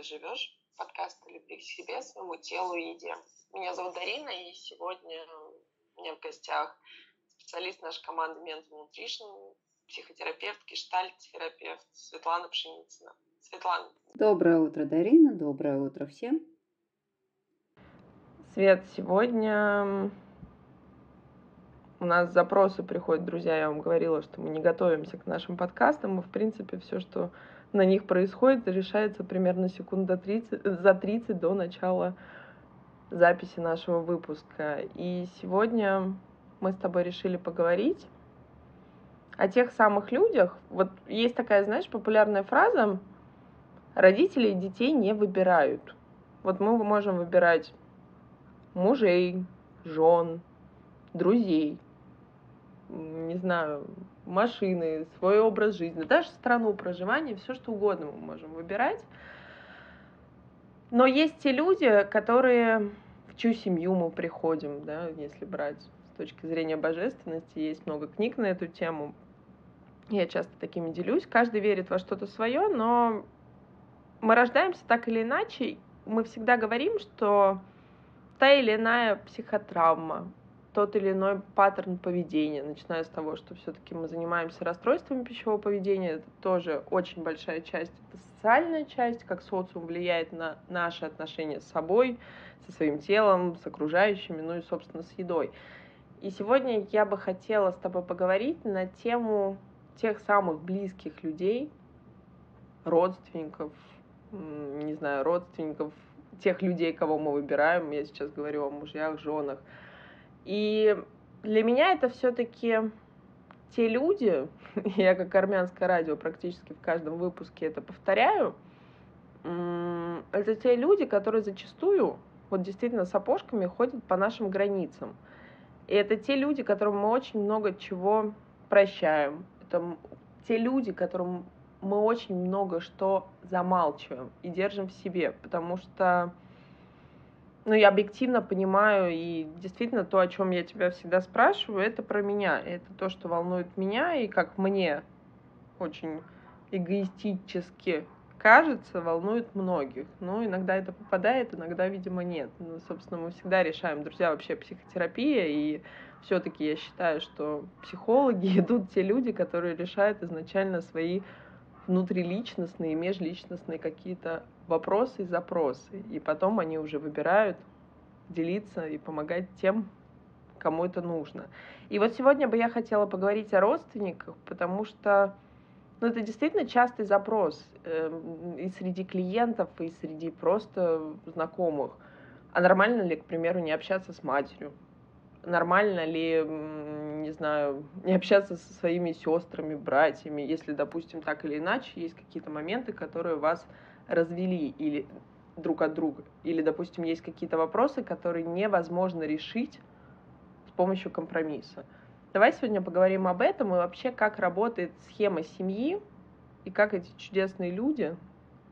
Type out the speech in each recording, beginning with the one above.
ты живешь», подкаст любви к себе, своему телу и еде. Меня зовут Дарина, и сегодня у меня в гостях специалист нашей команды Mental Nutrition, психотерапевт, гештальт-терапевт Светлана Пшеницына. Светлана. Доброе утро, Дарина, доброе утро всем. Свет, сегодня у нас запросы приходят, друзья, я вам говорила, что мы не готовимся к нашим подкастам, мы, в принципе, все, что на них происходит, решается примерно секунд до 30, за 30 до начала записи нашего выпуска. И сегодня мы с тобой решили поговорить о тех самых людях. Вот есть такая, знаешь, популярная фраза «родители детей не выбирают». Вот мы можем выбирать мужей, жен, друзей – не знаю, машины, свой образ жизни, даже страну проживания, все что угодно мы можем выбирать. Но есть те люди, которые в чью семью мы приходим, да, если брать с точки зрения божественности, есть много книг на эту тему. Я часто такими делюсь. Каждый верит во что-то свое, но мы рождаемся так или иначе. Мы всегда говорим, что та или иная психотравма, тот или иной паттерн поведения, начиная с того, что все-таки мы занимаемся расстройствами пищевого поведения, это тоже очень большая часть, это социальная часть, как социум влияет на наши отношения с собой, со своим телом, с окружающими, ну и, собственно, с едой. И сегодня я бы хотела с тобой поговорить на тему тех самых близких людей, родственников, не знаю, родственников, тех людей, кого мы выбираем, я сейчас говорю о мужьях, женах, и для меня это все-таки те люди, я как армянское радио практически в каждом выпуске это повторяю, это те люди, которые зачастую вот действительно с опошками ходят по нашим границам. И это те люди, которым мы очень много чего прощаем. Это те люди, которым мы очень много что замалчиваем и держим в себе, потому что ну, я объективно понимаю, и действительно то, о чем я тебя всегда спрашиваю, это про меня. Это то, что волнует меня, и как мне очень эгоистически кажется, волнует многих. Ну, иногда это попадает, иногда, видимо, нет. Ну, собственно, мы всегда решаем, друзья, вообще психотерапия, и все-таки я считаю, что психологи идут те люди, которые решают изначально свои внутриличностные, межличностные какие-то вопросы и запросы. И потом они уже выбирают делиться и помогать тем, кому это нужно. И вот сегодня бы я хотела поговорить о родственниках, потому что ну, это действительно частый запрос э, и среди клиентов, и среди просто знакомых. А нормально ли, к примеру, не общаться с матерью? Нормально ли, не знаю, не общаться со своими сестрами, братьями, если, допустим, так или иначе есть какие-то моменты, которые вас развели или друг от друга. Или, допустим, есть какие-то вопросы, которые невозможно решить с помощью компромисса. Давай сегодня поговорим об этом и вообще, как работает схема семьи и как эти чудесные люди,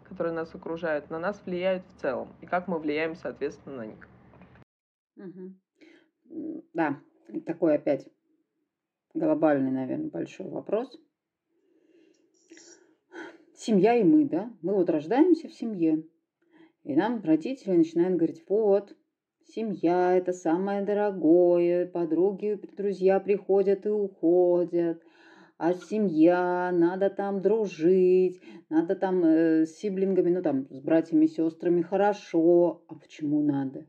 которые нас окружают, на нас влияют в целом, и как мы влияем, соответственно, на них. Угу. Да, такой опять глобальный, наверное, большой вопрос семья и мы, да, мы вот рождаемся в семье, и нам родители начинают говорить, вот, семья – это самое дорогое, подруги, друзья приходят и уходят, а семья, надо там дружить, надо там э, с сиблингами, ну там с братьями, сестрами хорошо. А почему надо?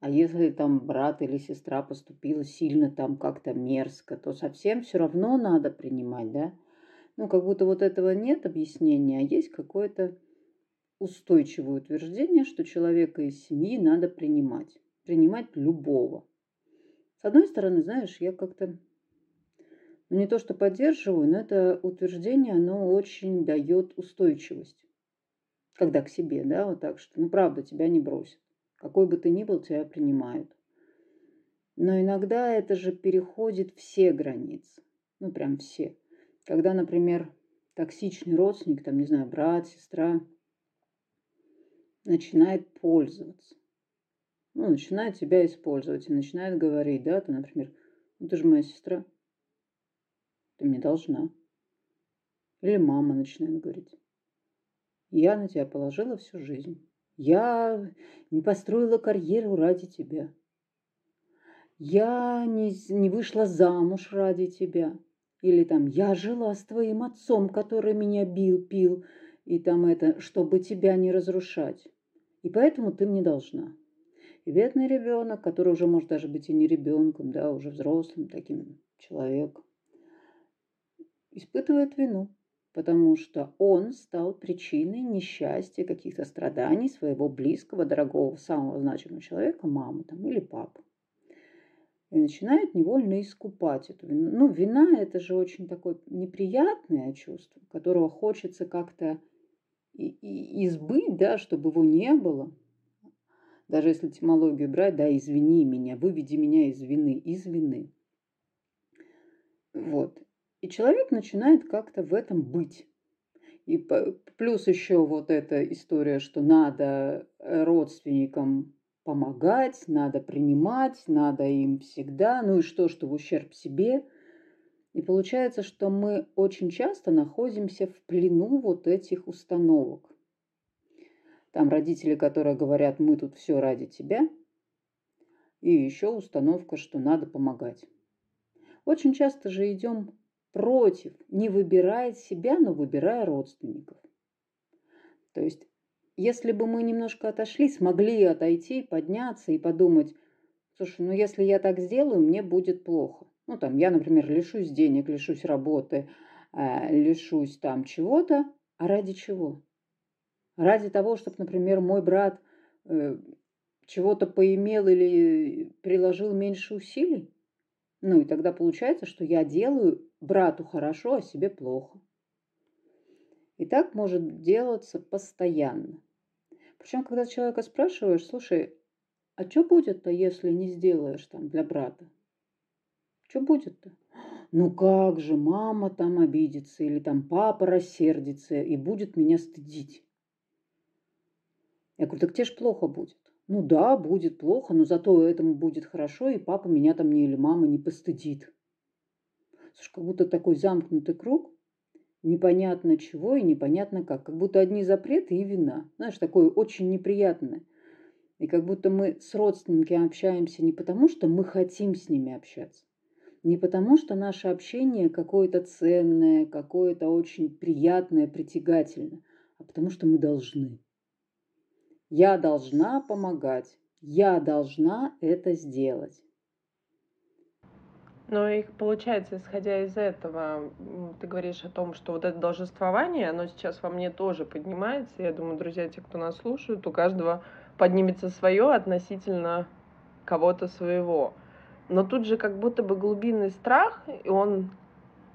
А если там брат или сестра поступила сильно там как-то мерзко, то совсем все равно надо принимать, да? Ну, как будто вот этого нет объяснения, а есть какое-то устойчивое утверждение, что человека из семьи надо принимать. Принимать любого. С одной стороны, знаешь, я как-то ну, не то что поддерживаю, но это утверждение, оно очень дает устойчивость. Когда к себе, да, вот так что, ну, правда, тебя не бросят. Какой бы ты ни был, тебя принимают. Но иногда это же переходит все границы. Ну, прям все. Когда, например, токсичный родственник, там, не знаю, брат, сестра, начинает пользоваться. Ну, начинает тебя использовать и начинает говорить, да, ты, например, ну ты же моя сестра, ты мне должна. Или мама начинает говорить. Я на тебя положила всю жизнь. Я не построила карьеру ради тебя. Я не, не вышла замуж ради тебя. Или там я жила с твоим отцом, который меня бил, пил, и там это, чтобы тебя не разрушать. И поэтому ты мне должна. И бедный ребенок, который уже может даже быть и не ребенком, да, уже взрослым таким человеком, испытывает вину, потому что он стал причиной несчастья, каких-то страданий своего близкого, дорогого, самого значимого человека, мамы там, или папы. И начинает невольно искупать эту вину. Ну, вина – это же очень такое неприятное чувство, которого хочется как-то избыть, да, чтобы его не было. Даже если этимологию брать, да, извини меня, выведи меня из вины, из вины. Вот. И человек начинает как-то в этом быть. И плюс еще вот эта история, что надо родственникам помогать, надо принимать, надо им всегда, ну и что, что в ущерб себе. И получается, что мы очень часто находимся в плену вот этих установок. Там родители, которые говорят, мы тут все ради тебя. И еще установка, что надо помогать. Очень часто же идем против, не выбирая себя, но выбирая родственников. То есть если бы мы немножко отошли, смогли отойти, подняться и подумать, слушай, ну если я так сделаю, мне будет плохо. Ну там я, например, лишусь денег, лишусь работы, э, лишусь там чего-то, а ради чего? Ради того, чтобы, например, мой брат э, чего-то поимел или приложил меньше усилий? Ну и тогда получается, что я делаю брату хорошо, а себе плохо. И так может делаться постоянно. Причем, когда человека спрашиваешь, слушай, а что будет-то, если не сделаешь там для брата? Что будет-то? Ну как же, мама там обидится или там папа рассердится и будет меня стыдить. Я говорю, так тебе ж плохо будет. Ну да, будет плохо, но зато этому будет хорошо, и папа меня там не или мама не постыдит. Как будто такой замкнутый круг, непонятно чего и непонятно как. Как будто одни запреты и вина. Знаешь, такое очень неприятное. И как будто мы с родственниками общаемся не потому, что мы хотим с ними общаться. Не потому, что наше общение какое-то ценное, какое-то очень приятное, притягательное, а потому что мы должны. Я должна помогать. Я должна это сделать. Ну и получается, исходя из этого, ты говоришь о том, что вот это должествование, оно сейчас во мне тоже поднимается. Я думаю, друзья, те, кто нас слушают, у каждого поднимется свое относительно кого-то своего. Но тут же как будто бы глубинный страх, и он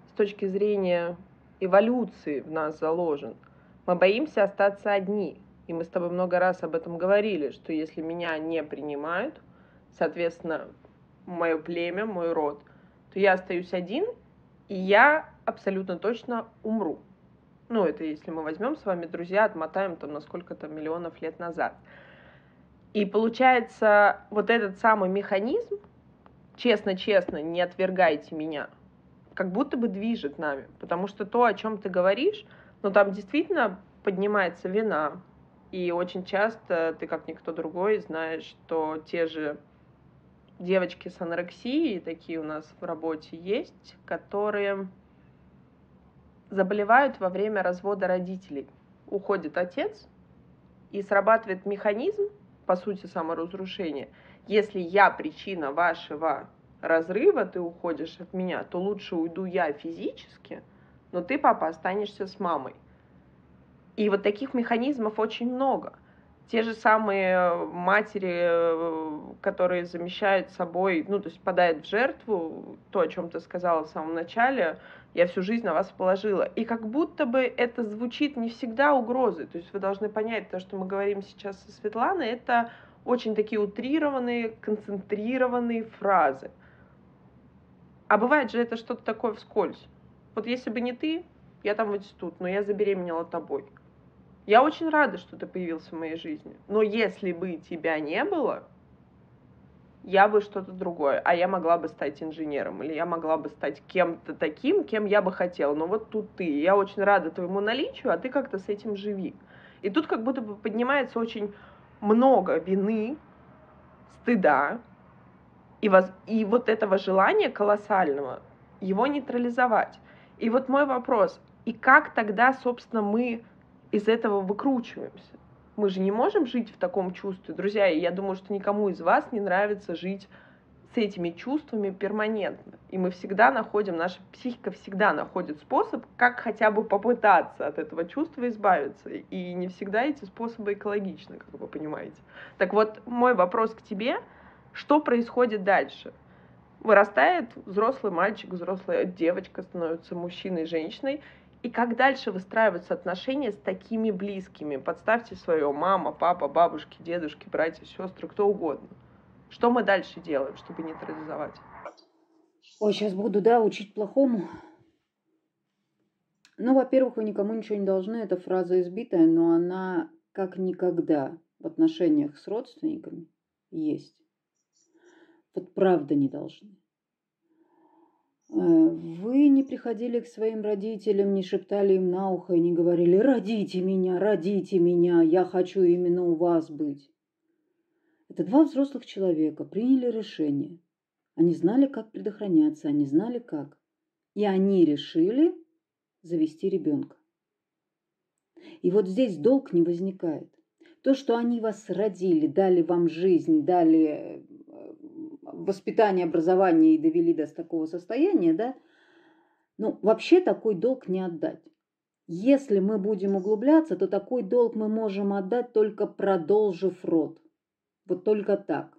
с точки зрения эволюции в нас заложен. Мы боимся остаться одни. И мы с тобой много раз об этом говорили, что если меня не принимают, соответственно, мое племя, мой род – то я остаюсь один, и я абсолютно точно умру. Ну, это если мы возьмем с вами, друзья, отмотаем там на сколько-то миллионов лет назад. И получается, вот этот самый механизм, честно-честно, не отвергайте меня, как будто бы движет нами. Потому что то, о чем ты говоришь, ну, там действительно поднимается вина. И очень часто ты, как никто другой, знаешь, что те же девочки с анорексией, такие у нас в работе есть, которые заболевают во время развода родителей. Уходит отец, и срабатывает механизм, по сути, саморазрушения. Если я причина вашего разрыва, ты уходишь от меня, то лучше уйду я физически, но ты, папа, останешься с мамой. И вот таких механизмов очень много те же самые э, матери, э, которые замещают собой, ну, то есть падают в жертву, то, о чем ты сказала в самом начале, я всю жизнь на вас положила. И как будто бы это звучит не всегда угрозой. То есть вы должны понять, то, что мы говорим сейчас со Светланой, это очень такие утрированные, концентрированные фразы. А бывает же это что-то такое вскользь. Вот если бы не ты, я там вот тут, но я забеременела тобой. Я очень рада, что ты появился в моей жизни. Но если бы тебя не было, я бы что-то другое, а я могла бы стать инженером, или я могла бы стать кем-то таким, кем я бы хотела. Но вот тут ты, я очень рада твоему наличию, а ты как-то с этим живи. И тут как будто бы поднимается очень много вины, стыда, и, воз... и вот этого желания колоссального, его нейтрализовать. И вот мой вопрос, и как тогда, собственно, мы из этого выкручиваемся? Мы же не можем жить в таком чувстве. Друзья, и я думаю, что никому из вас не нравится жить с этими чувствами перманентно. И мы всегда находим, наша психика всегда находит способ, как хотя бы попытаться от этого чувства избавиться. И не всегда эти способы экологичны, как вы понимаете. Так вот, мой вопрос к тебе, что происходит дальше? Вырастает взрослый мальчик, взрослая девочка становится мужчиной, женщиной, и как дальше выстраиваются отношения с такими близкими? Подставьте свое мама, папа, бабушки, дедушки, братья, сестры, кто угодно. Что мы дальше делаем, чтобы нейтрализовать? Ой, сейчас буду, да, учить плохому. Ну, во-первых, вы никому ничего не должны. Это фраза избитая, но она как никогда в отношениях с родственниками есть. Вот правда не должны. Э, вы не приходили к своим родителям, не шептали им на ухо и не говорили «Родите меня, родите меня, я хочу именно у вас быть». Это два взрослых человека приняли решение. Они знали, как предохраняться, они знали как. И они решили завести ребенка. И вот здесь долг не возникает. То, что они вас родили, дали вам жизнь, дали воспитание, образование и довели до такого состояния, да, ну, вообще такой долг не отдать. Если мы будем углубляться, то такой долг мы можем отдать только продолжив род. Вот только так.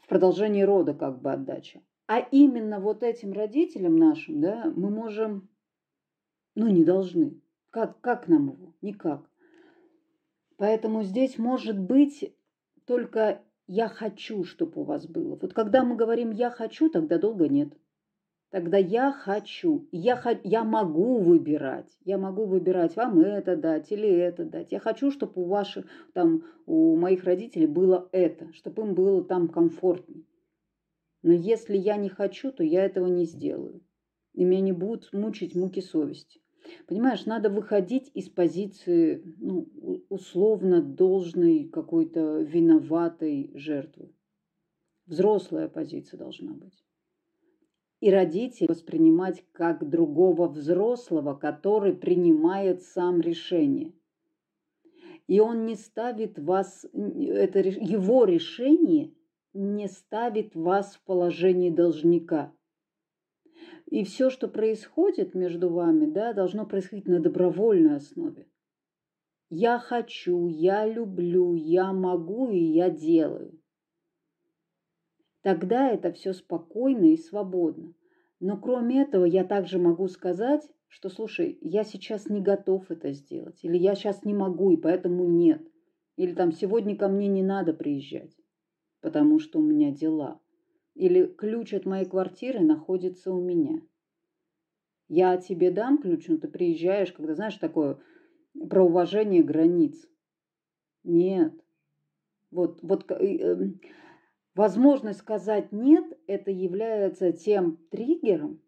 В продолжении рода как бы отдача. А именно вот этим родителям нашим, да, мы можем, ну, не должны. Как, как нам его? Никак. Поэтому здесь может быть только я хочу, чтобы у вас было. Вот когда мы говорим я хочу, тогда долго нет. Тогда я хочу, я, я могу выбирать, я могу выбирать вам это дать или это дать. Я хочу, чтобы у ваших, там, у моих родителей было это, чтобы им было там комфортней. Но если я не хочу, то я этого не сделаю. И меня не будут мучить муки совести. Понимаешь, надо выходить из позиции ну, условно должной какой-то виноватой жертвы. Взрослая позиция должна быть. И родителей воспринимать как другого взрослого, который принимает сам решение. И он не ставит вас, это его решение не ставит вас в положение должника. И все, что происходит между вами, да, должно происходить на добровольной основе. Я хочу, я люблю, я могу и я делаю. Тогда это все спокойно и свободно. Но кроме этого, я также могу сказать, что, слушай, я сейчас не готов это сделать, или я сейчас не могу, и поэтому нет. Или там сегодня ко мне не надо приезжать, потому что у меня дела. Или ключ от моей квартиры находится у меня. Я тебе дам ключ, но ты приезжаешь, когда знаешь такое про уважение границ. Нет. Вот, вот э, возможность сказать нет, это является тем триггером,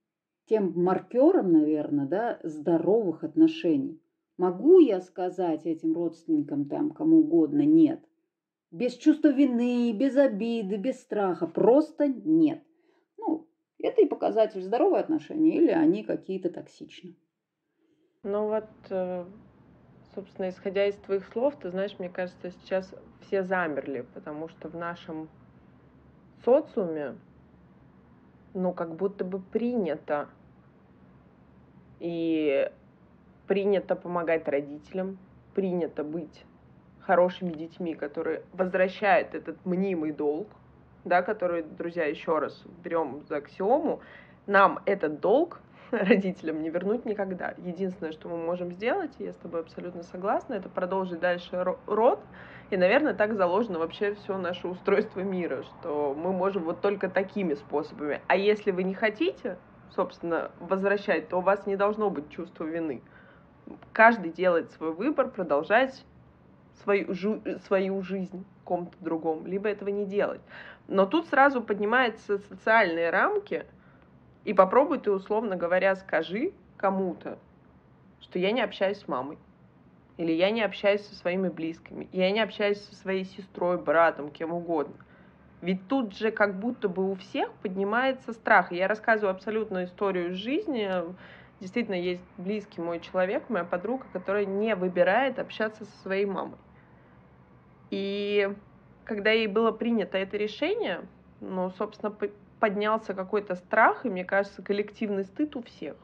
тем маркером, наверное, да, здоровых отношений. Могу я сказать этим родственникам, там, кому угодно, нет? Без чувства вины, без обиды, без страха. Просто нет. Ну, это и показатель здоровые отношения или они какие-то токсичны. Ну вот, э, собственно, исходя из твоих слов, ты знаешь, мне кажется, сейчас все замерли, потому что в нашем социуме, ну, как будто бы принято и принято помогать родителям, принято быть хорошими детьми, которые возвращают этот мнимый долг, да, который, друзья, еще раз берем за аксиому, нам этот долг родителям не вернуть никогда. Единственное, что мы можем сделать, и я с тобой абсолютно согласна, это продолжить дальше род. И, наверное, так заложено вообще все наше устройство мира, что мы можем вот только такими способами. А если вы не хотите, собственно, возвращать, то у вас не должно быть чувства вины. Каждый делает свой выбор, продолжать свою, жу, свою жизнь. ком-то другом, либо этого не делать. Но тут сразу поднимаются социальные рамки, и попробуй ты, условно говоря, скажи кому-то, что я не общаюсь с мамой, или я не общаюсь со своими близкими, я не общаюсь со своей сестрой, братом, кем угодно. Ведь тут же как будто бы у всех поднимается страх. я рассказываю абсолютную историю жизни. Действительно, есть близкий мой человек, моя подруга, которая не выбирает общаться со своей мамой. И когда ей было принято это решение, ну, собственно, поднялся какой-то страх, и, мне кажется, коллективный стыд у всех.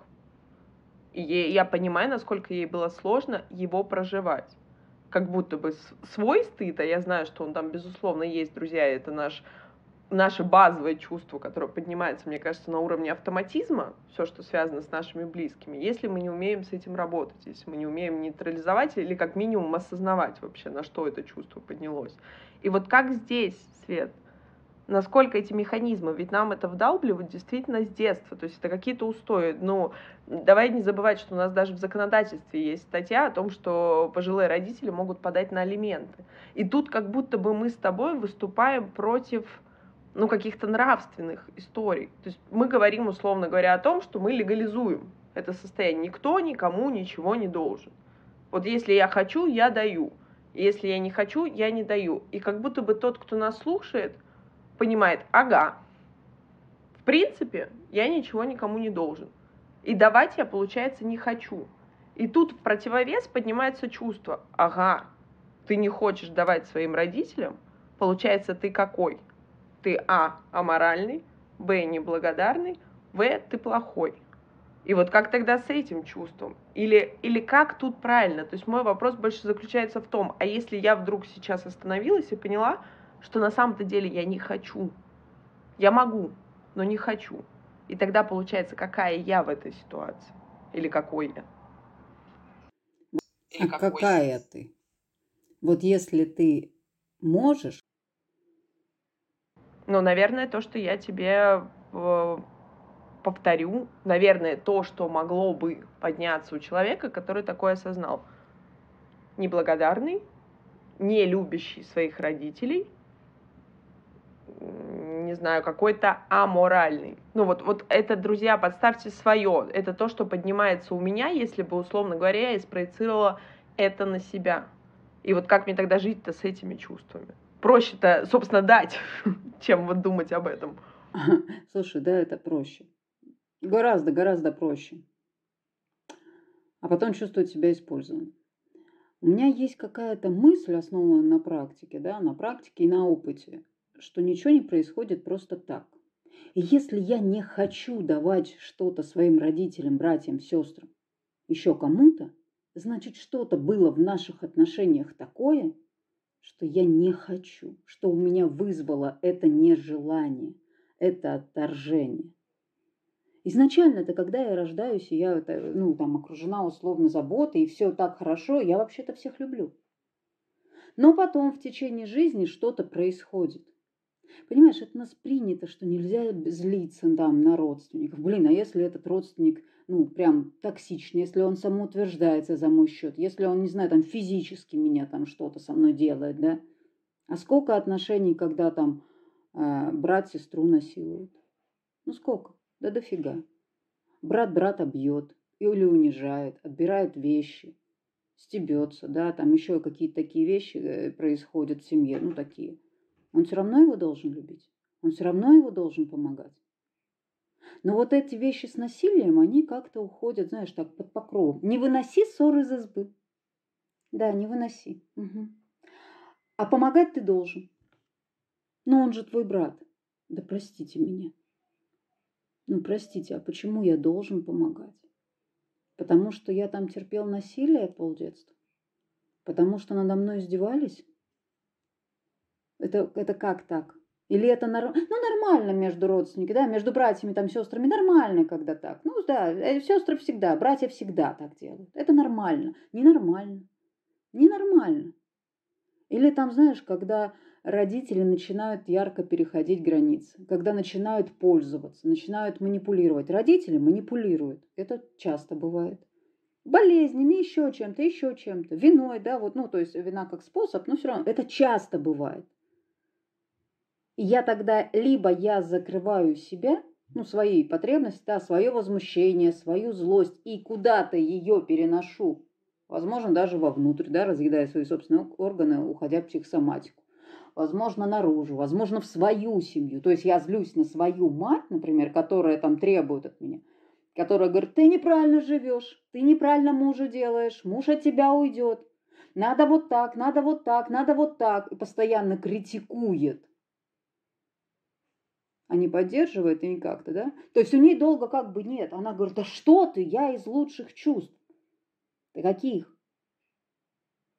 И я понимаю, насколько ей было сложно его проживать. Как будто бы свой стыд, а я знаю, что он там, безусловно, есть, друзья, это наш наше базовое чувство, которое поднимается, мне кажется, на уровне автоматизма, все, что связано с нашими близкими, если мы не умеем с этим работать, если мы не умеем нейтрализовать или как минимум осознавать вообще, на что это чувство поднялось. И вот как здесь, Свет, насколько эти механизмы, ведь нам это вдалбливают действительно с детства, то есть это какие-то устои. Ну, давай не забывать, что у нас даже в законодательстве есть статья о том, что пожилые родители могут подать на алименты. И тут как будто бы мы с тобой выступаем против ну, каких-то нравственных историй. То есть мы говорим, условно говоря, о том, что мы легализуем это состояние. Никто никому ничего не должен. Вот если я хочу, я даю. Если я не хочу, я не даю. И как будто бы тот, кто нас слушает, понимает, ага, в принципе, я ничего никому не должен. И давать я, получается, не хочу. И тут в противовес поднимается чувство, ага, ты не хочешь давать своим родителям, получается, ты какой? Ты А, аморальный, Б, неблагодарный, В, ты плохой. И вот как тогда с этим чувством? Или, или как тут правильно? То есть мой вопрос больше заключается в том, а если я вдруг сейчас остановилась и поняла, что на самом-то деле я не хочу. Я могу, но не хочу. И тогда получается, какая я в этой ситуации? Или какой я? Или а какой? какая ты? Вот если ты можешь... Ну, наверное, то, что я тебе э, повторю, наверное, то, что могло бы подняться у человека, который такое осознал. Неблагодарный, не любящий своих родителей – не знаю, какой-то аморальный. Ну вот, вот это, друзья, подставьте свое. Это то, что поднимается у меня, если бы, условно говоря, я спроецировала это на себя. И вот как мне тогда жить-то с этими чувствами? Проще-то, собственно, дать, чем вот думать об этом. Слушай, да, это проще. Гораздо, гораздо проще. А потом чувствовать себя использованным. У меня есть какая-то мысль, основанная на практике, да, на практике и на опыте что ничего не происходит просто так. И если я не хочу давать что-то своим родителям, братьям, сестрам, еще кому-то, значит, что-то было в наших отношениях такое, что я не хочу, что у меня вызвало это нежелание, это отторжение. Изначально это когда я рождаюсь, и я это, ну, там, окружена условно заботой, и все так хорошо, я вообще-то всех люблю. Но потом в течение жизни что-то происходит. Понимаешь, это у нас принято, что нельзя злиться там на родственников. Блин, а если этот родственник, ну, прям токсичный, если он самоутверждается за мой счет, если он, не знаю, там физически меня там что-то со мной делает, да? А сколько отношений, когда там э, брат сестру насилует? Ну, сколько? Да дофига. Брат брата бьет или унижает, отбирает вещи, стебется, да, там еще какие-то такие вещи э, происходят в семье, ну, такие – он все равно его должен любить. Он все равно его должен помогать. Но вот эти вещи с насилием, они как-то уходят, знаешь, так под покровом. Не выноси ссоры из избы. Да, не выноси. Угу. А помогать ты должен. Но он же твой брат. Да простите меня. Ну, простите, а почему я должен помогать? Потому что я там терпел насилие полдетства? Потому что надо мной издевались? Это, это как так? Или это норм... ну, нормально между родственниками, да, между братьями, там, сестрами, нормально, когда так. Ну, да, э, сестры всегда, братья всегда так делают. Это нормально. Ненормально. Ненормально. Или там, знаешь, когда родители начинают ярко переходить границы, когда начинают пользоваться, начинают манипулировать. Родители манипулируют. Это часто бывает. болезнями, еще чем-то, еще чем-то, виной, да, вот, ну, то есть вина как способ, но все равно это часто бывает. И я тогда либо я закрываю себя, ну, свои потребности, да, свое возмущение, свою злость, и куда-то ее переношу, возможно, даже вовнутрь, да, разъедая свои собственные органы, уходя в психосоматику. Возможно, наружу, возможно, в свою семью. То есть я злюсь на свою мать, например, которая там требует от меня, которая говорит, ты неправильно живешь, ты неправильно мужа делаешь, муж от тебя уйдет. Надо вот так, надо вот так, надо вот так. И постоянно критикует а не поддерживает и как-то, да? То есть у ней долго как бы нет. Она говорит, да что ты, я из лучших чувств. Да каких?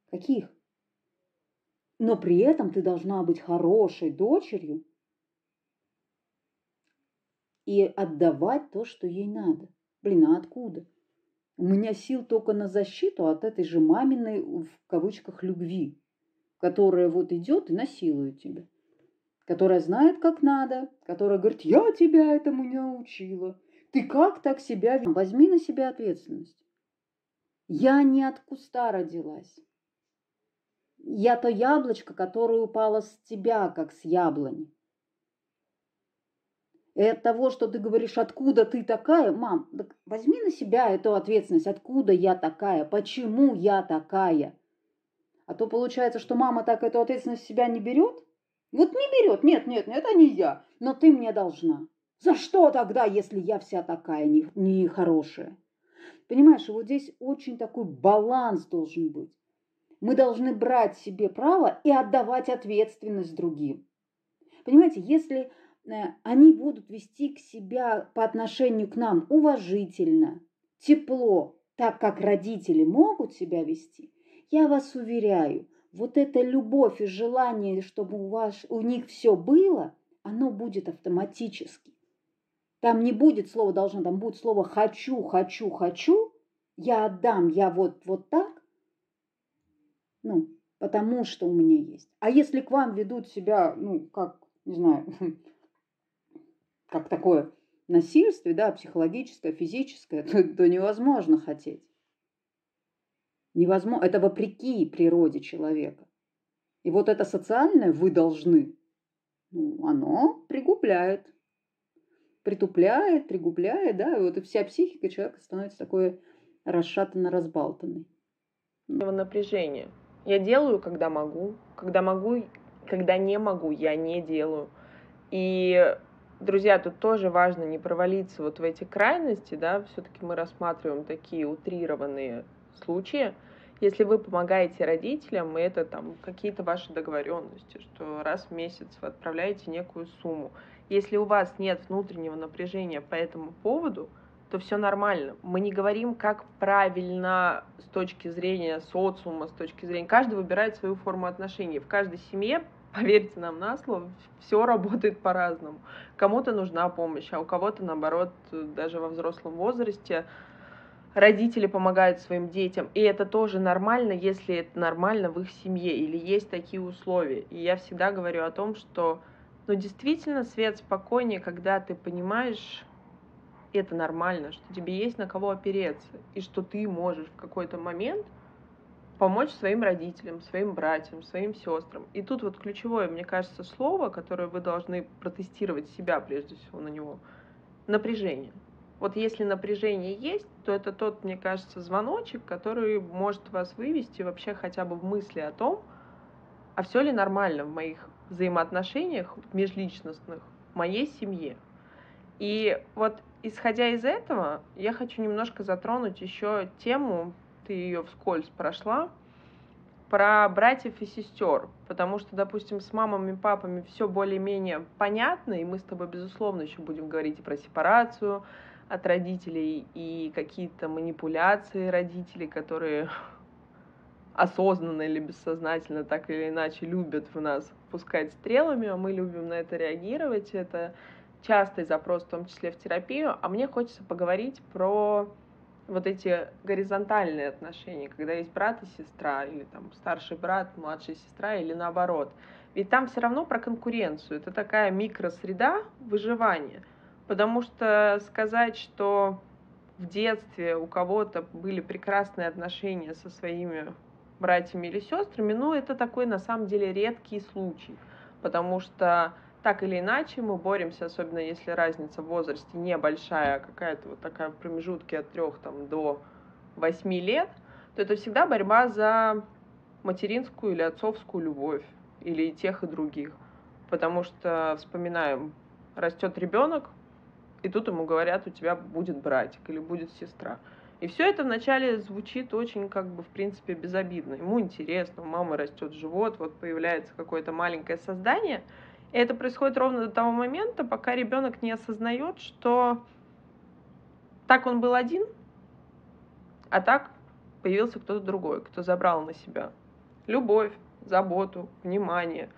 Каких? Но при этом ты должна быть хорошей дочерью и отдавать то, что ей надо. Блин, а откуда? У меня сил только на защиту от этой же маминой, в кавычках, любви, которая вот идет и насилует тебя которая знает, как надо, которая говорит, я тебя этому не научила. Ты как так себя? Возьми на себя ответственность. Я не от куста родилась. Я то яблочко, которое упало с тебя, как с яблони. И от того, что ты говоришь, откуда ты такая, мам, так возьми на себя эту ответственность, откуда я такая, почему я такая. А то получается, что мама так эту ответственность себя не берет – вот не берет. Нет, нет, нет, это не я. Но ты мне должна. За что тогда, если я вся такая нехорошая? Не, Понимаешь, вот здесь очень такой баланс должен быть. Мы должны брать себе право и отдавать ответственность другим. Понимаете, если э, они будут вести к себя по отношению к нам уважительно, тепло, так как родители могут себя вести, я вас уверяю, вот эта любовь и желание, чтобы у, вас, у них все было, оно будет автоматически. Там не будет слова должно, там будет слово хочу, хочу, хочу. Я отдам, я вот, вот так. Ну, потому что у меня есть. А если к вам ведут себя, ну, как, не знаю, как такое насильствие, да, психологическое, физическое, то, то невозможно хотеть. Невозможно, это вопреки природе человека. И вот это социальное «вы должны», ну, оно пригубляет. Притупляет, пригубляет, да, и вот и вся психика человека становится такой расшатанно разбалтанной. Напряжение. Я делаю, когда могу. Когда могу, когда не могу, я не делаю. И, друзья, тут тоже важно не провалиться вот в эти крайности, да, все-таки мы рассматриваем такие утрированные случае, если вы помогаете родителям, и это там какие-то ваши договоренности, что раз в месяц вы отправляете некую сумму. Если у вас нет внутреннего напряжения по этому поводу, то все нормально. Мы не говорим, как правильно с точки зрения социума, с точки зрения... Каждый выбирает свою форму отношений. В каждой семье, поверьте нам на слово, все работает по-разному. Кому-то нужна помощь, а у кого-то, наоборот, даже во взрослом возрасте родители помогают своим детям, и это тоже нормально, если это нормально в их семье или есть такие условия. И я всегда говорю о том, что ну, действительно свет спокойнее, когда ты понимаешь, это нормально, что тебе есть на кого опереться, и что ты можешь в какой-то момент помочь своим родителям, своим братьям, своим сестрам. И тут вот ключевое, мне кажется, слово, которое вы должны протестировать себя прежде всего на него, напряжение. Вот если напряжение есть, то это тот, мне кажется, звоночек, который может вас вывести вообще хотя бы в мысли о том, а все ли нормально в моих взаимоотношениях межличностных, в моей семье. И вот исходя из этого, я хочу немножко затронуть еще тему, ты ее вскользь прошла, про братьев и сестер, потому что, допустим, с мамами и папами все более-менее понятно, и мы с тобой, безусловно, еще будем говорить и про сепарацию, от родителей и какие-то манипуляции родителей, которые осознанно или бессознательно так или иначе любят в нас пускать стрелами, а мы любим на это реагировать. Это частый запрос, в том числе в терапию. А мне хочется поговорить про вот эти горизонтальные отношения, когда есть брат и сестра, или там старший брат, младшая сестра, или наоборот. Ведь там все равно про конкуренцию. Это такая микросреда выживания. Потому что сказать, что в детстве у кого-то были прекрасные отношения со своими братьями или сестрами, ну, это такой, на самом деле, редкий случай, потому что так или иначе мы боремся, особенно если разница в возрасте небольшая, какая-то вот такая в промежутке от трех там, до восьми лет, то это всегда борьба за материнскую или отцовскую любовь, или и тех, и других. Потому что, вспоминаем, растет ребенок, и тут ему говорят, у тебя будет братик или будет сестра. И все это вначале звучит очень, как бы, в принципе, безобидно. Ему интересно, у мамы растет живот, вот появляется какое-то маленькое создание. И это происходит ровно до того момента, пока ребенок не осознает, что так он был один, а так появился кто-то другой, кто забрал на себя любовь, заботу, внимание,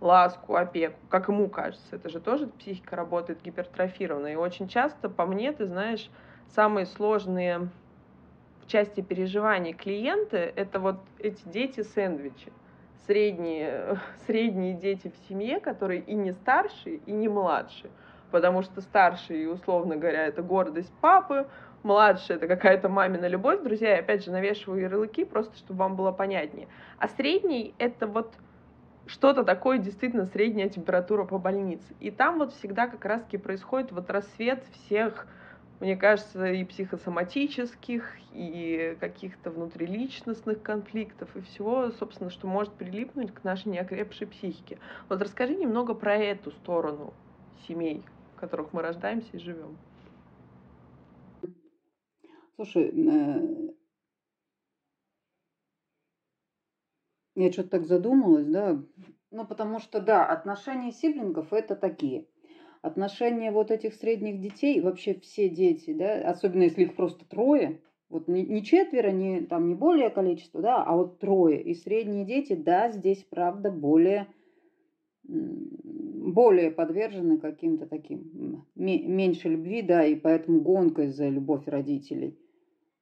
ласку, опеку, как ему кажется. Это же тоже психика работает гипертрофированно. И очень часто, по мне, ты знаешь, самые сложные части переживаний клиента — это вот эти дети-сэндвичи. Средние, средние дети в семье, которые и не старшие, и не младшие. Потому что старшие, условно говоря, это гордость папы, младшие это какая-то мамина любовь. Друзья, я опять же навешиваю ярлыки, просто чтобы вам было понятнее. А средний — это вот что-то такое действительно средняя температура по больнице. И там вот всегда как раз-таки происходит вот рассвет всех мне кажется, и психосоматических, и каких-то внутриличностных конфликтов, и всего, собственно, что может прилипнуть к нашей неокрепшей психике. Вот расскажи немного про эту сторону семей, в которых мы рождаемся и живем. Слушай, э, я что-то так задумалась, да, ну потому что, да, отношения сиблингов это такие – отношения вот этих средних детей, вообще все дети, да, особенно если их просто трое, вот не, четверо, не, там, не более количество, да, а вот трое. И средние дети, да, здесь, правда, более, более подвержены каким-то таким, меньше любви, да, и поэтому гонка за любовь родителей.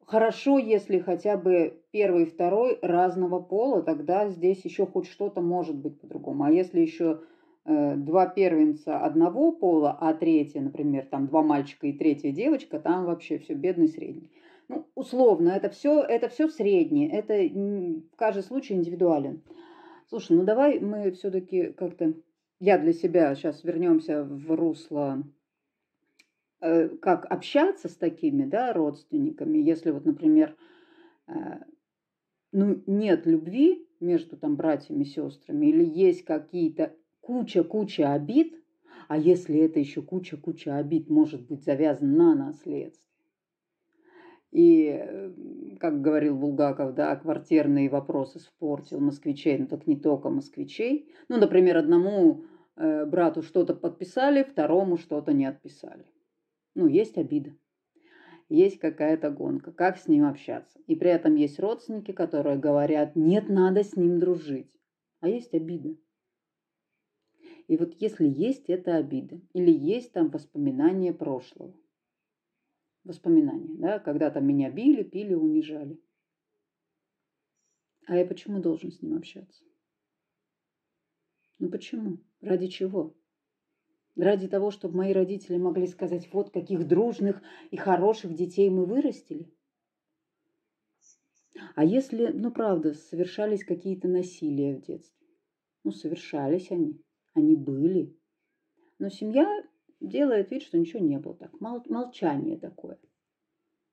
Хорошо, если хотя бы первый и второй разного пола, тогда здесь еще хоть что-то может быть по-другому. А если еще Э, два первенца одного пола, а третья, например, там два мальчика и третья девочка, там вообще все бедный средний. Ну, условно, это все, это все среднее, это каждый случай индивидуален. Слушай, ну давай мы все-таки как-то, я для себя сейчас вернемся в русло, как общаться с такими, да, родственниками, если вот, например, э, ну, нет любви между там братьями и сестрами, или есть какие-то куча-куча обид, а если это еще куча-куча обид может быть завязан на наследство. И, э, как говорил Булгаков, да, квартирные вопросы спортил москвичей, но так не только москвичей. Ну, например, одному э, брату что-то подписали, второму что-то не отписали. Ну, есть обида. Есть какая-то гонка. Как с ним общаться? И при этом есть родственники, которые говорят, нет, надо с ним дружить. А есть обида. И вот если есть это обида или есть там воспоминания прошлого, воспоминания, да, когда там меня били, пили, унижали. А я почему должен с ним общаться? Ну почему? Ради чего? Ради того, чтобы мои родители могли сказать, вот каких дружных и хороших детей мы вырастили? А если, ну правда, совершались какие-то насилия в детстве? Ну, совершались они они были. Но семья делает вид, что ничего не было. Так, мол, молчание такое.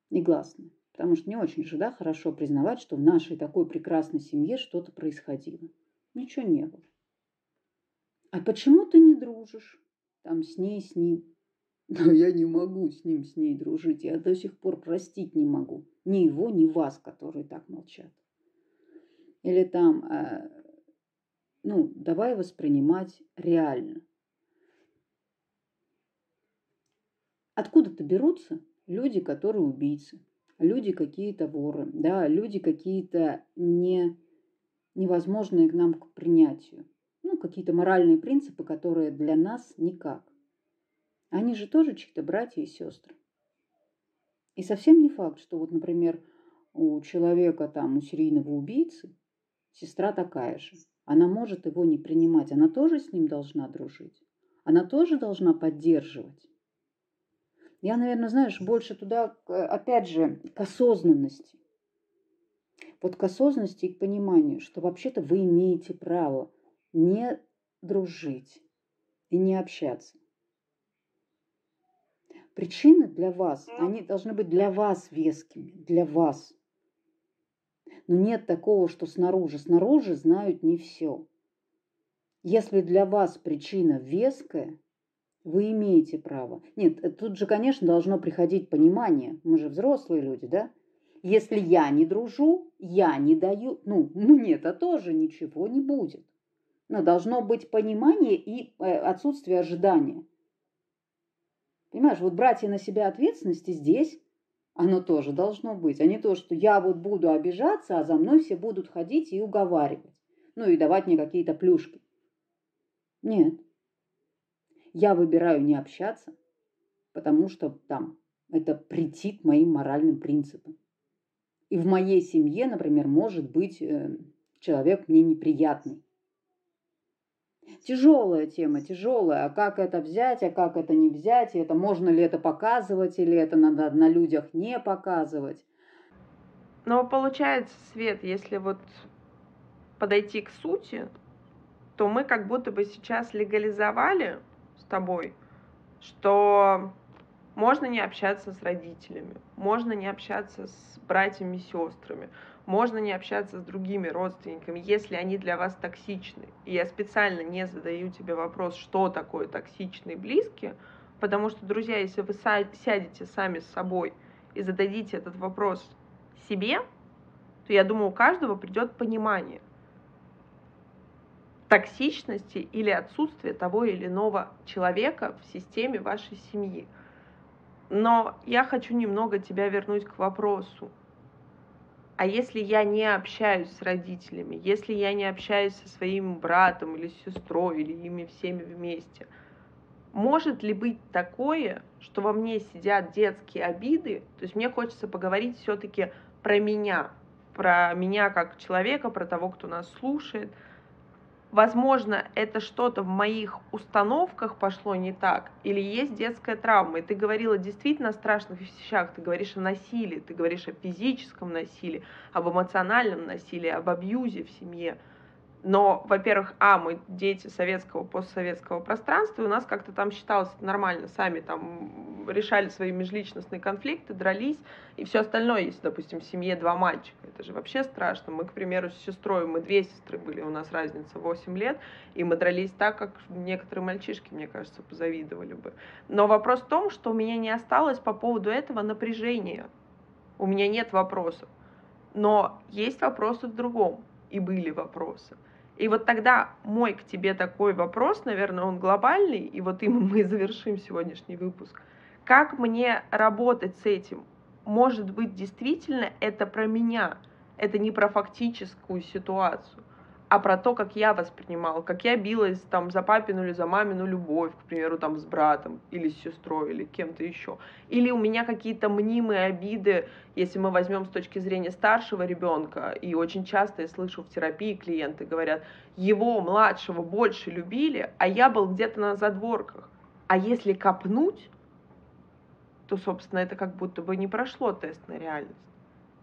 Негласное. Потому что не очень же, да, хорошо признавать, что в нашей такой прекрасной семье что-то происходило. Ничего не было. А почему ты не дружишь? Там с ней, с ним. Но я не могу с ним, с ней дружить. Я до сих пор простить не могу. Ни его, ни вас, которые так молчат. Или там э, ну, давай воспринимать реально. Откуда-то берутся люди, которые убийцы, люди какие-то воры, да, люди какие-то не, невозможные к нам к принятию. Какие-то моральные принципы, которые для нас никак. Они же тоже чьи-то братья и сестры. И совсем не факт, что вот, например, у человека там, у серийного убийцы сестра такая же. Она может его не принимать, она тоже с ним должна дружить. Она тоже должна поддерживать. Я, наверное, знаешь, больше туда, опять же, к осознанности. Вот к осознанности и к пониманию, что вообще-то вы имеете право не дружить и не общаться. Причины для вас, ну, они должны быть для вас вескими, для вас. Но нет такого, что снаружи. Снаружи знают не все. Если для вас причина веская, вы имеете право. Нет, э, тут же, конечно, должно приходить понимание. Мы же взрослые люди, да? Если я не дружу, я не даю, ну, мне-то тоже ничего не будет. Но должно быть понимание и э, отсутствие ожидания. Понимаешь, вот братья на себя ответственности здесь, оно тоже должно быть. А не то, что я вот буду обижаться, а за мной все будут ходить и уговаривать. Ну и давать мне какие-то плюшки. Нет. Я выбираю не общаться, потому что там это претит моим моральным принципам. И в моей семье, например, может быть э, человек мне неприятный. Тяжелая тема, тяжелая. А как это взять, а как это не взять? И это можно ли это показывать, или это надо на людях не показывать? Но получается, Свет, если вот подойти к сути, то мы как будто бы сейчас легализовали с тобой, что можно не общаться с родителями, можно не общаться с братьями и сестрами, можно не общаться с другими родственниками, если они для вас токсичны. И я специально не задаю тебе вопрос, что такое токсичные близкие, потому что, друзья, если вы сядете сами с собой и зададите этот вопрос себе, то я думаю, у каждого придет понимание токсичности или отсутствия того или иного человека в системе вашей семьи. Но я хочу немного тебя вернуть к вопросу, а если я не общаюсь с родителями, если я не общаюсь со своим братом или сестрой, или ими всеми вместе, может ли быть такое, что во мне сидят детские обиды? То есть мне хочется поговорить все-таки про меня, про меня как человека, про того, кто нас слушает – возможно, это что-то в моих установках пошло не так, или есть детская травма. И ты говорила действительно о страшных вещах, ты говоришь о насилии, ты говоришь о физическом насилии, об эмоциональном насилии, об абьюзе в семье – но, во-первых, а, мы дети советского, постсоветского пространства, и у нас как-то там считалось нормально, сами там решали свои межличностные конфликты, дрались, и все остальное, если, допустим, в семье два мальчика, это же вообще страшно. Мы, к примеру, с сестрой, мы две сестры были, у нас разница 8 лет, и мы дрались так, как некоторые мальчишки, мне кажется, позавидовали бы. Но вопрос в том, что у меня не осталось по поводу этого напряжения. У меня нет вопросов. Но есть вопросы в другом, и были вопросы. И вот тогда мой к тебе такой вопрос, наверное, он глобальный, и вот им мы завершим сегодняшний выпуск. Как мне работать с этим? Может быть, действительно это про меня, это не про фактическую ситуацию а про то, как я воспринимала, как я билась там за папину или за мамину любовь, к примеру, там с братом или с сестрой или кем-то еще. Или у меня какие-то мнимые обиды, если мы возьмем с точки зрения старшего ребенка, и очень часто я слышу в терапии клиенты говорят, его младшего больше любили, а я был где-то на задворках. А если копнуть, то, собственно, это как будто бы не прошло тест на реальность.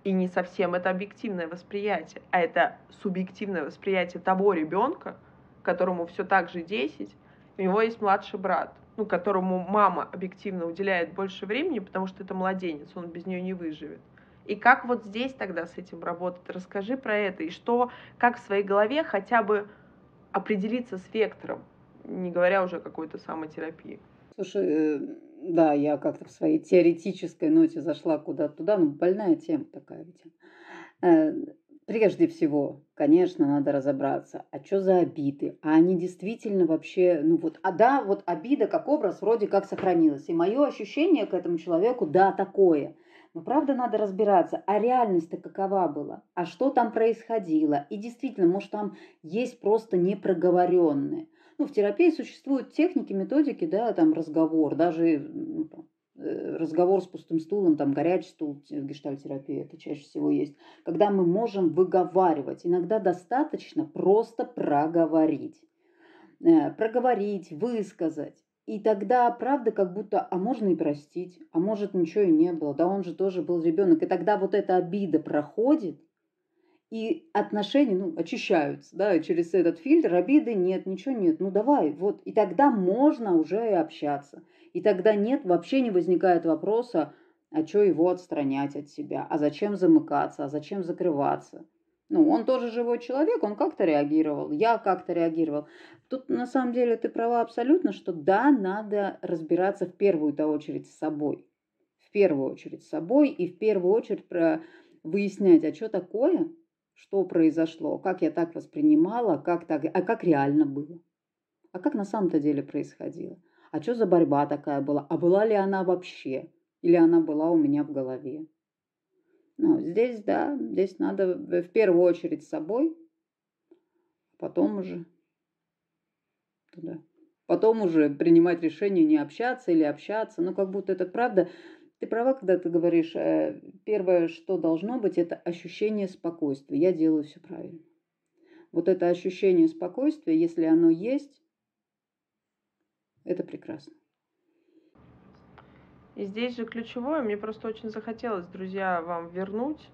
И не совсем это объективное восприятие, а это субъективное восприятие того ребенка, которому все так же 10, у него есть младший брат, ну, которому мама объективно уделяет больше времени, потому что это младенец, он без нее не выживет. И как вот здесь тогда с этим работать? Расскажи про это. И что, как в своей голове хотя бы определиться с вектором, не говоря уже о какой-то самотерапии. Слушай, э, да, я как-то в своей теоретической ноте зашла куда-то туда, ну, больная тема такая ведь. Э, прежде всего, конечно, надо разобраться, а что за обиды? А они действительно вообще, ну вот, а да, вот обида как образ вроде как сохранилась. И мое ощущение к этому человеку, да, такое. Но правда надо разбираться, а реальность-то какова была? А что там происходило? И действительно, может, там есть просто непроговоренное ну, в терапии существуют техники, методики, да, там разговор, даже ну, э, разговор с пустым стулом, там горячий стул в гештальтерапии, это чаще всего есть, когда мы можем выговаривать. Иногда достаточно просто проговорить. Э, проговорить, высказать. И тогда, правда, как будто, а можно и простить, а может ничего и не было, да он же тоже был ребенок. И тогда вот эта обида проходит, и отношения, ну, очищаются, да, через этот фильтр, обиды нет, ничего нет, ну давай, вот, и тогда можно уже и общаться. И тогда нет, вообще не возникает вопроса, а что его отстранять от себя, а зачем замыкаться, а зачем закрываться. Ну, он тоже живой человек, он как-то реагировал, я как-то реагировал. Тут на самом деле ты права абсолютно, что да, надо разбираться в первую-то очередь с собой. В первую очередь с собой и в первую очередь про выяснять, а что такое, что произошло, как я так воспринимала, как так, а как реально было, а как на самом-то деле происходило, а что за борьба такая была, а была ли она вообще, или она была у меня в голове. Ну, здесь, да, здесь надо в первую очередь с собой, потом уже туда. Потом уже принимать решение не общаться или общаться. Ну, как будто это правда. Ты права, когда ты говоришь, э, первое, что должно быть, это ощущение спокойствия. Я делаю все правильно. Вот это ощущение спокойствия, если оно есть, это прекрасно. И здесь же ключевое, мне просто очень захотелось, друзья, вам вернуть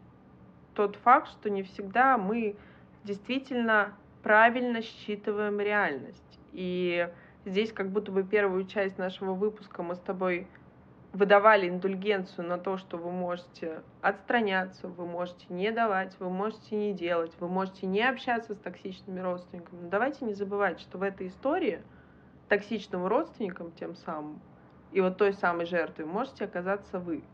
тот факт, что не всегда мы действительно правильно считываем реальность. И здесь как будто бы первую часть нашего выпуска мы с тобой выдавали индульгенцию на то, что вы можете отстраняться, вы можете не давать, вы можете не делать, вы можете не общаться с токсичными родственниками. Но давайте не забывать, что в этой истории токсичным родственником тем самым и вот той самой жертвой можете оказаться вы.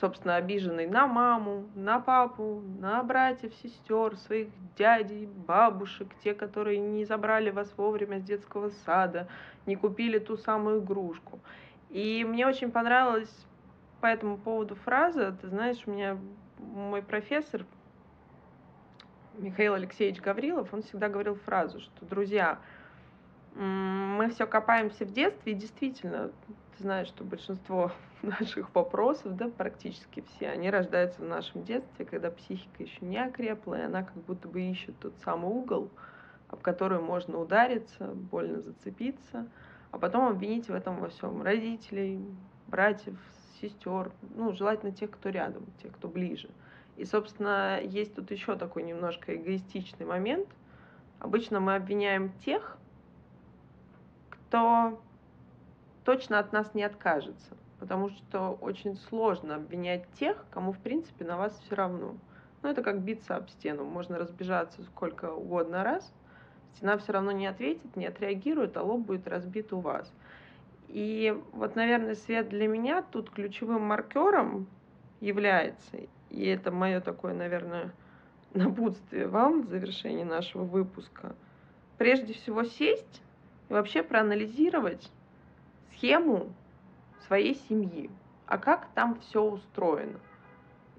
Собственно, обиженный на маму, на папу, на братьев, сестер, своих дядей, бабушек, те, которые не забрали вас вовремя с детского сада, не купили ту самую игрушку. И мне очень понравилась по этому поводу фраза, ты знаешь, у меня мой профессор Михаил Алексеевич Гаврилов, он всегда говорил фразу, что, друзья, мы все копаемся в детстве, и действительно, ты знаешь, что большинство наших вопросов, да, практически все, они рождаются в нашем детстве, когда психика еще не окрепла, и она как будто бы ищет тот самый угол, об который можно удариться, больно зацепиться – а потом обвинить в этом во всем родителей, братьев, сестер, ну, желательно тех, кто рядом, тех, кто ближе. И, собственно, есть тут еще такой немножко эгоистичный момент. Обычно мы обвиняем тех, кто точно от нас не откажется, потому что очень сложно обвинять тех, кому, в принципе, на вас все равно. Ну, это как биться об стену. Можно разбежаться сколько угодно раз – стена все равно не ответит, не отреагирует, а лоб будет разбит у вас. И вот, наверное, свет для меня тут ключевым маркером является, и это мое такое, наверное, напутствие вам в завершении нашего выпуска, прежде всего сесть и вообще проанализировать схему своей семьи, а как там все устроено.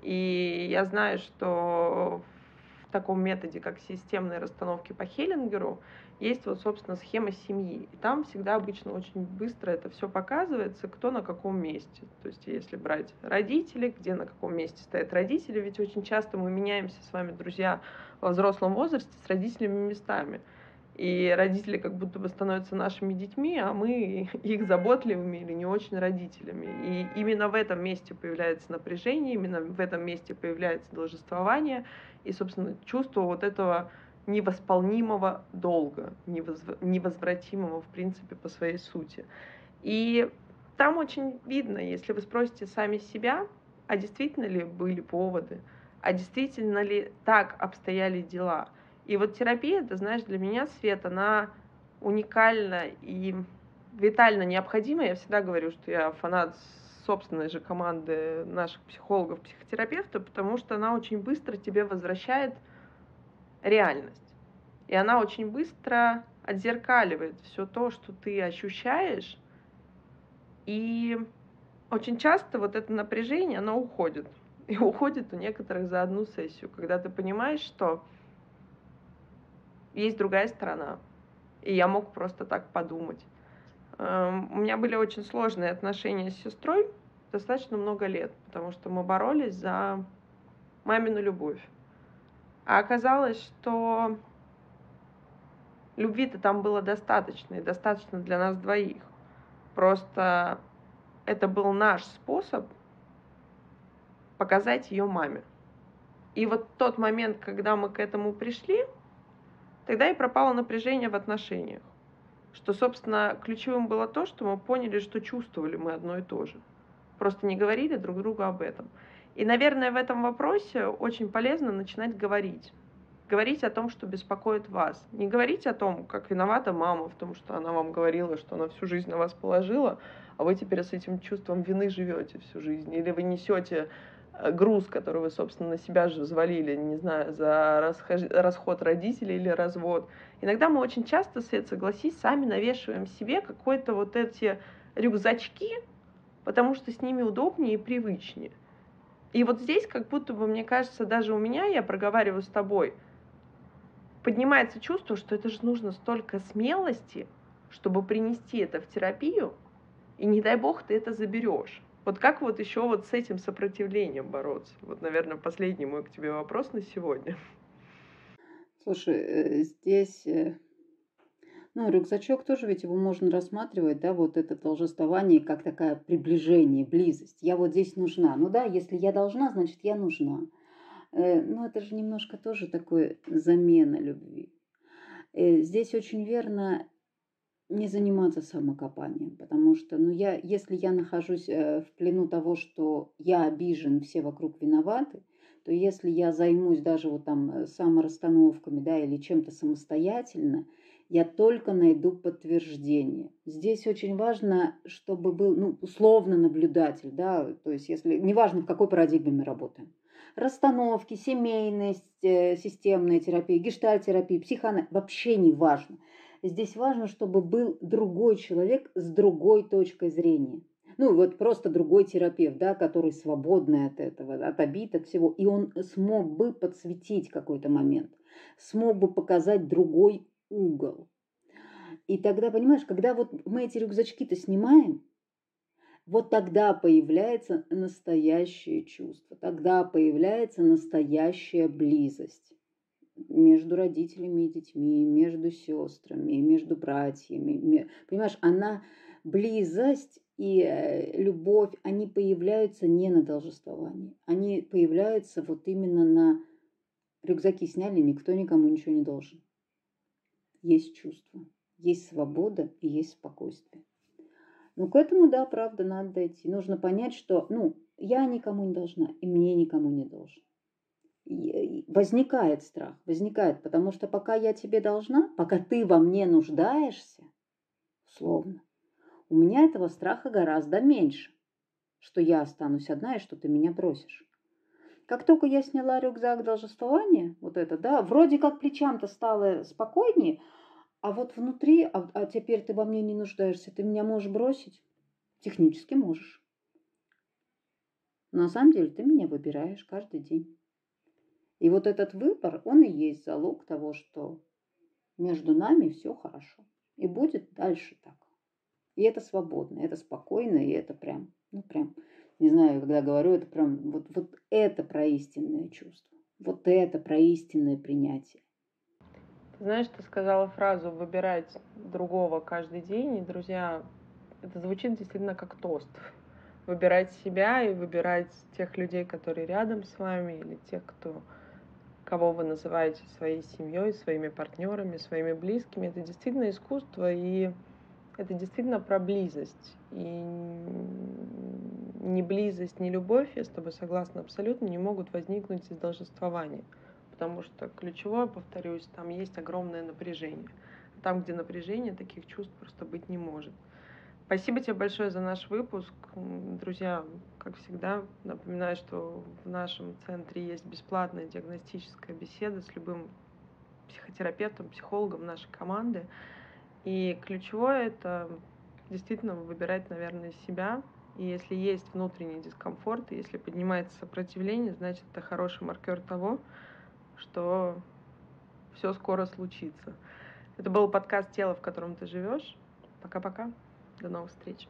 И я знаю, что в таком методе, как системные расстановки по Хеллингеру, есть вот, собственно, схема семьи. И там всегда обычно очень быстро это все показывается, кто на каком месте. То есть если брать родителей, где на каком месте стоят родители, ведь очень часто мы меняемся с вами, друзья, во взрослом возрасте с родителями местами. И родители как будто бы становятся нашими детьми, а мы их заботливыми или не очень родителями. И именно в этом месте появляется напряжение, именно в этом месте появляется должествование и, собственно, чувство вот этого невосполнимого долга, невозвратимого, в принципе, по своей сути. И там очень видно, если вы спросите сами себя, а действительно ли были поводы, а действительно ли так обстояли дела. И вот терапия, ты знаешь, для меня, Свет, она уникальна и витально необходима. Я всегда говорю, что я фанат собственной же команды наших психологов, психотерапевтов, потому что она очень быстро тебе возвращает реальность. И она очень быстро отзеркаливает все то, что ты ощущаешь. И очень часто вот это напряжение, оно уходит. И уходит у некоторых за одну сессию, когда ты понимаешь, что есть другая сторона. И я мог просто так подумать. Эм, у меня были очень сложные отношения с сестрой достаточно много лет, потому что мы боролись за мамину любовь. А оказалось, что любви-то там было достаточно, и достаточно для нас двоих. Просто это был наш способ показать ее маме. И вот тот момент, когда мы к этому пришли, тогда и пропало напряжение в отношениях. Что, собственно, ключевым было то, что мы поняли, что чувствовали мы одно и то же. Просто не говорили друг другу об этом. И, наверное, в этом вопросе очень полезно начинать говорить. Говорить о том, что беспокоит вас. Не говорить о том, как виновата мама в том, что она вам говорила, что она всю жизнь на вас положила, а вы теперь с этим чувством вины живете всю жизнь. Или вы несете груз, который вы, собственно, на себя же взвалили, не знаю, за расход родителей или развод. Иногда мы очень часто, Свет, согласись, сами навешиваем себе какой-то вот эти рюкзачки, потому что с ними удобнее и привычнее. И вот здесь, как будто бы, мне кажется, даже у меня, я проговариваю с тобой, поднимается чувство, что это же нужно столько смелости, чтобы принести это в терапию, и не дай бог ты это заберешь. Вот как вот еще вот с этим сопротивлением бороться? Вот, наверное, последний мой к тебе вопрос на сегодня. Слушай, э, здесь э, ну, рюкзачок тоже ведь его можно рассматривать, да, вот это должествование как такое приближение, близость. Я вот здесь нужна. Ну да, если я должна, значит, я нужна. Ну, это же немножко тоже такое замена любви. Здесь очень верно не заниматься самокопанием, потому что, ну, я, если я нахожусь э, в плену того, что я обижен, все вокруг виноваты, то если я займусь даже вот там саморасстановками, да, или чем-то самостоятельно, я только найду подтверждение. Здесь очень важно, чтобы был, ну, условно наблюдатель, да, то есть если, неважно, в какой парадигме мы работаем. Расстановки, семейность, э, системная терапия, гештальтерапия, психоанализ, вообще не важно. Здесь важно, чтобы был другой человек с другой точкой зрения. Ну, вот просто другой терапевт, да, который свободный от этого, от обид, от всего. И он смог бы подсветить какой-то момент, смог бы показать другой угол. И тогда, понимаешь, когда вот мы эти рюкзачки-то снимаем, вот тогда появляется настоящее чувство, тогда появляется настоящая близость между родителями и детьми, между сестрами, между братьями. Понимаешь, она близость и э, любовь, они появляются не на должествовании, они появляются вот именно на рюкзаки сняли, никто никому ничего не должен есть чувство, есть свобода и есть спокойствие. Ну, к этому, да, правда, надо дойти. Нужно понять, что, ну, я никому не должна, и мне никому не должен. Возникает страх, возникает, потому что пока я тебе должна, пока ты во мне нуждаешься, условно, у меня этого страха гораздо меньше, что я останусь одна и что ты меня бросишь. Как только я сняла рюкзак должествования, вот это, да, вроде как плечам-то стало спокойнее, а вот внутри, а, а теперь ты во мне не нуждаешься, ты меня можешь бросить? Технически можешь. Но на самом деле ты меня выбираешь каждый день. И вот этот выбор, он и есть залог того, что между нами все хорошо. И будет дальше так. И это свободно, это спокойно, и это прям, ну прям не знаю, когда говорю, это прям вот, вот это про истинное чувство. Вот это про истинное принятие. Ты знаешь, ты сказала фразу «выбирать другого каждый день», и, друзья, это звучит действительно как тост. Выбирать себя и выбирать тех людей, которые рядом с вами, или тех, кто, кого вы называете своей семьей, своими партнерами, своими близкими. Это действительно искусство, и это действительно про близость. И ни близость, ни любовь, я с тобой согласна абсолютно, не могут возникнуть из должествования. Потому что ключевое, повторюсь, там есть огромное напряжение. Там, где напряжение, таких чувств просто быть не может. Спасибо тебе большое за наш выпуск. Друзья, как всегда, напоминаю, что в нашем центре есть бесплатная диагностическая беседа с любым психотерапевтом, психологом нашей команды. И ключевое это действительно выбирать, наверное, себя. И если есть внутренний дискомфорт, если поднимается сопротивление, значит, это хороший маркер того, что все скоро случится. Это был подкаст «Тело, в котором ты живешь». Пока-пока. До новых встреч.